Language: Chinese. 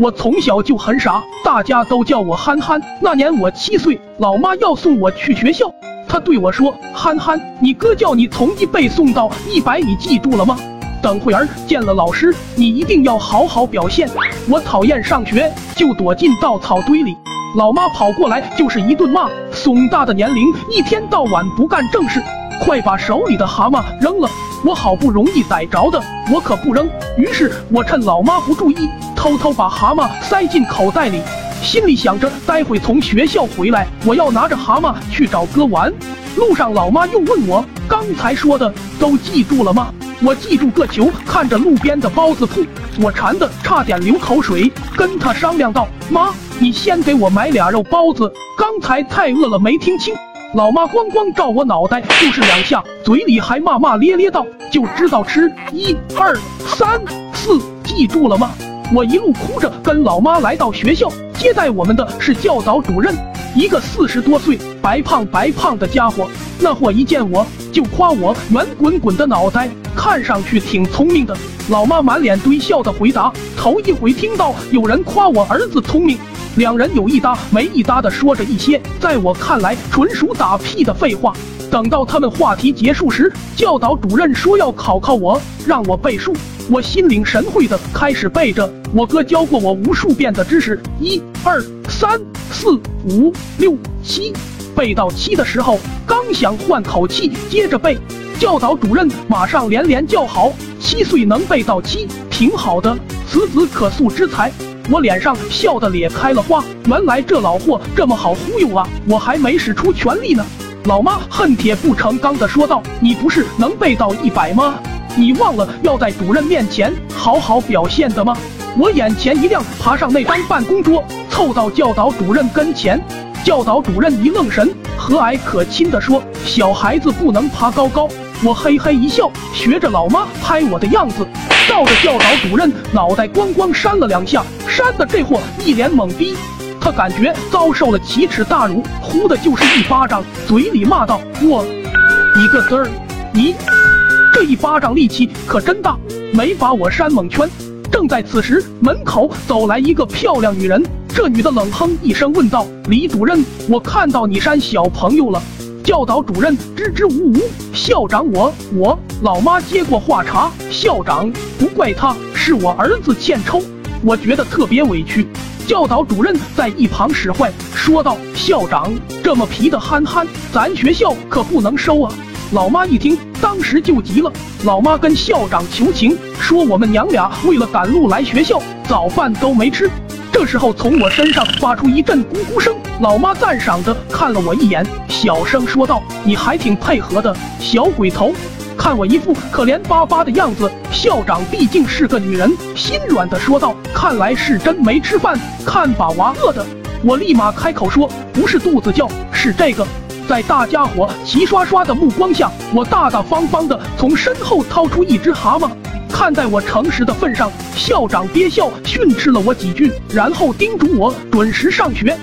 我从小就很傻，大家都叫我憨憨。那年我七岁，老妈要送我去学校，她对我说：“憨憨，你哥叫你从一背诵到一百，你记住了吗？等会儿见了老师，你一定要好好表现。”我讨厌上学，就躲进稻草堆里。老妈跑过来就是一顿骂。怂大的年龄，一天到晚不干正事，快把手里的蛤蟆扔了！我好不容易逮着的，我可不扔。于是我趁老妈不注意，偷偷把蛤蟆塞进口袋里，心里想着待会从学校回来，我要拿着蛤蟆去找哥玩。路上老妈又问我，刚才说的都记住了吗？我记住个球！看着路边的包子铺，我馋得差点流口水，跟他商量道：“妈，你先给我买俩肉包子，刚才太饿了没听清。”老妈咣咣照我脑袋就是两下，嘴里还骂骂咧咧道：“就知道吃，一二三四，记住了吗？”我一路哭着跟老妈来到学校，接待我们的是教导主任，一个四十多岁、白胖白胖的家伙。那货一见我就夸我圆滚滚的脑袋。看上去挺聪明的，老妈满脸堆笑的回答。头一回听到有人夸我儿子聪明，两人有一搭没一搭的说着一些在我看来纯属打屁的废话。等到他们话题结束时，教导主任说要考考我，让我背数。我心领神会的开始背着我哥教过我无数遍的知识，一二三四五六七，背到七的时候，刚想换口气接着背。教导主任马上连连叫好，七岁能背到七，挺好的，此子可塑之才。我脸上笑得咧开了花，原来这老货这么好忽悠啊！我还没使出全力呢。老妈恨铁不成钢的说道：“你不是能背到一百吗？你忘了要在主任面前好好表现的吗？”我眼前一亮，爬上那张办公桌，凑到教导主任跟前。教导主任一愣神，和蔼可亲地说：“小孩子不能爬高高。”我嘿嘿一笑，学着老妈拍我的样子，照着教导主任脑袋咣咣扇了两下，扇的这货一脸懵逼。他感觉遭受了奇耻大辱，呼的就是一巴掌，嘴里骂道：“我，你个嘚儿，你这一巴掌力气可真大，没把我扇蒙圈。”正在此时，门口走来一个漂亮女人，这女的冷哼一声问道：“李主任，我看到你扇小朋友了。”教导主任支支吾吾，校长我我老妈接过话茬，校长不怪他，是我儿子欠抽，我觉得特别委屈。教导主任在一旁使坏，说道：“校长这么皮的憨憨，咱学校可不能收啊！”老妈一听，当时就急了，老妈跟校长求情，说我们娘俩为了赶路来学校，早饭都没吃。这时候，从我身上发出一阵咕咕声。老妈赞赏的看了我一眼，小声说道：“你还挺配合的，小鬼头。”看我一副可怜巴巴的样子，校长毕竟是个女人，心软的说道：“看来是真没吃饭，看把娃饿的。”我立马开口说：“不是肚子叫，是这个。”在大家伙齐刷刷的目光下，我大大方方的从身后掏出一只蛤蟆。看在我诚实的份上，校长憋笑训斥了我几句，然后叮嘱我准时上学。